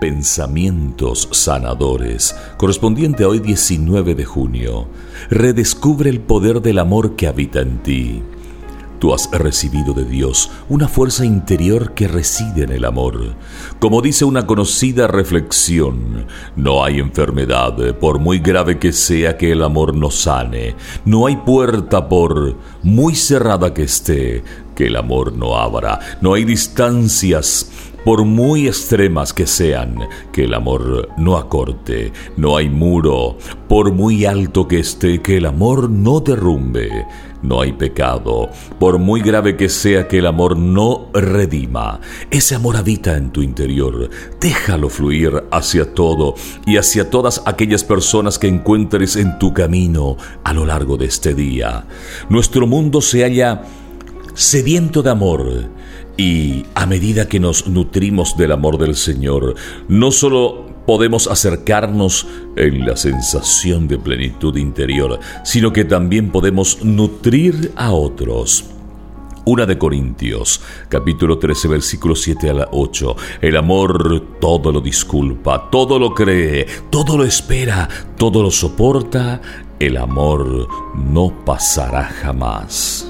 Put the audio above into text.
Pensamientos Sanadores, correspondiente a hoy 19 de junio. Redescubre el poder del amor que habita en ti. Tú has recibido de Dios una fuerza interior que reside en el amor. Como dice una conocida reflexión, no hay enfermedad, por muy grave que sea, que el amor no sane. No hay puerta, por muy cerrada que esté, que el amor no abra. No hay distancias, por muy extremas que sean, que el amor no acorte. No hay muro, por muy alto que esté, que el amor no derrumbe. No hay pecado, por muy grave que sea que el amor no redima. Ese amor habita en tu interior. Déjalo fluir hacia todo y hacia todas aquellas personas que encuentres en tu camino a lo largo de este día. Nuestro mundo se halla sediento de amor y a medida que nos nutrimos del amor del Señor, no solo podemos acercarnos en la sensación de plenitud interior, sino que también podemos nutrir a otros. Una de Corintios, capítulo 13, versículo 7 a la 8. El amor todo lo disculpa, todo lo cree, todo lo espera, todo lo soporta. El amor no pasará jamás.